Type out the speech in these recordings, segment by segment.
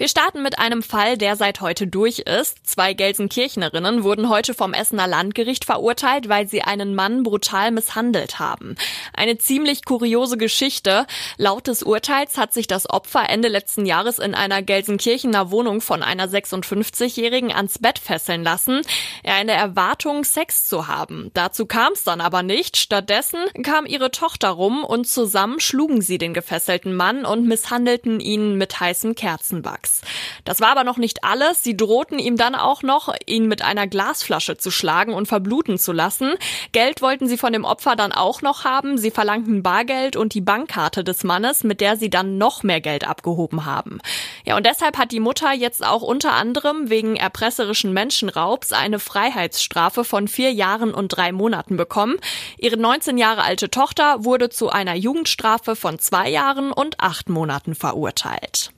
Wir starten mit einem Fall, der seit heute durch ist. Zwei Gelsenkirchnerinnen wurden heute vom Essener Landgericht verurteilt, weil sie einen Mann brutal misshandelt haben. Eine ziemlich kuriose Geschichte. Laut des Urteils hat sich das Opfer Ende letzten Jahres in einer Gelsenkirchener Wohnung von einer 56-Jährigen ans Bett fesseln lassen, in der Erwartung, Sex zu haben. Dazu kam es dann aber nicht. Stattdessen kam ihre Tochter rum und zusammen schlugen sie den gefesselten Mann und misshandelten ihn mit heißem Kerzenwachs. Das war aber noch nicht alles. Sie drohten ihm dann auch noch, ihn mit einer Glasflasche zu schlagen und verbluten zu lassen. Geld wollten sie von dem Opfer dann auch noch haben. Sie verlangten Bargeld und die Bankkarte des Mannes, mit der sie dann noch mehr Geld abgehoben haben. Ja, und deshalb hat die Mutter jetzt auch unter anderem wegen erpresserischen Menschenraubs eine Freiheitsstrafe von vier Jahren und drei Monaten bekommen. Ihre 19 Jahre alte Tochter wurde zu einer Jugendstrafe von zwei Jahren und acht Monaten verurteilt.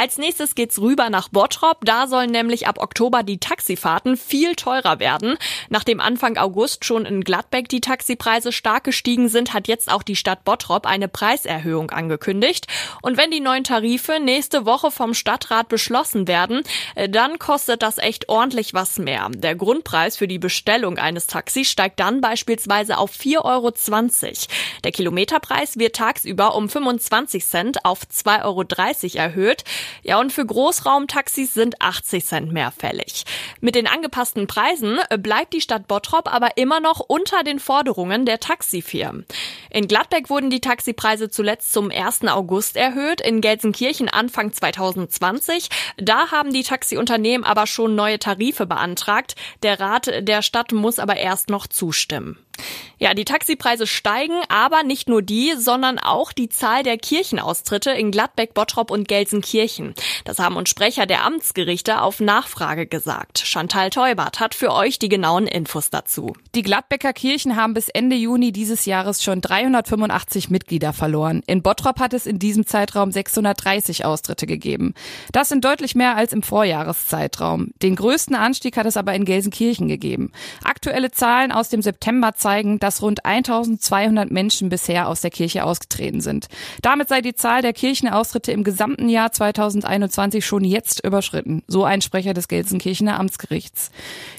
Als nächstes geht's rüber nach Bottrop. Da sollen nämlich ab Oktober die Taxifahrten viel teurer werden. Nachdem Anfang August schon in Gladbeck die Taxipreise stark gestiegen sind, hat jetzt auch die Stadt Bottrop eine Preiserhöhung angekündigt. Und wenn die neuen Tarife nächste Woche vom Stadtrat beschlossen werden, äh, dann kostet das echt ordentlich was mehr. Der Grundpreis für die Bestellung eines Taxis steigt dann beispielsweise auf 4,20 Euro. Der Kilometerpreis wird tagsüber um 25 Cent auf 2,30 Euro erhöht. Ja, und für Großraumtaxis sind 80 Cent mehr fällig. Mit den angepassten Preisen äh, bleibt die Stadt Bottrop aber immer noch unter den Forderungen der Taxifirmen. In Gladbeck wurden die Taxipreise zuletzt zum 1. August erhöht, in Gelsenkirchen Anfang 2020. Da haben die Taxiunternehmen aber schon neue Tarife beantragt. Der Rat der Stadt muss aber erst noch zustimmen. Ja, die Taxipreise steigen, aber nicht nur die, sondern auch die Zahl der Kirchenaustritte in Gladbeck, Bottrop und Gelsenkirchen. Das haben uns Sprecher der Amtsgerichte auf Nachfrage gesagt. Chantal Teubert hat für euch die genauen Infos dazu. Die Gladbecker Kirchen haben bis Ende Juni dieses Jahres schon 385 Mitglieder verloren. In Bottrop hat es in diesem Zeitraum 630 Austritte gegeben. Das sind deutlich mehr als im Vorjahreszeitraum. Den größten Anstieg hat es aber in Gelsenkirchen gegeben. Aktuelle Zahlen aus dem September zeigen, dass rund 1200 Menschen bisher aus der Kirche ausgetreten sind. Damit sei die Zahl der Kirchenaustritte im gesamten Jahr 2021 schon jetzt überschritten, so ein Sprecher des Gelsenkirchener Amtsgerichts.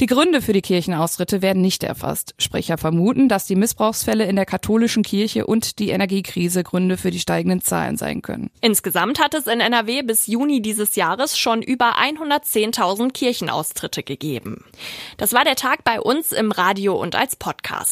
Die Gründe für die Kirchenaustritte werden nicht erfasst. Sprecher vermuten, dass die Missbrauchsfälle in der katholischen Kirche und die Energiekrise Gründe für die steigenden Zahlen sein können. Insgesamt hat es in NRW bis Juni dieses Jahres schon über 110.000 Kirchenaustritte gegeben. Das war der Tag bei uns im Radio und als Podcast.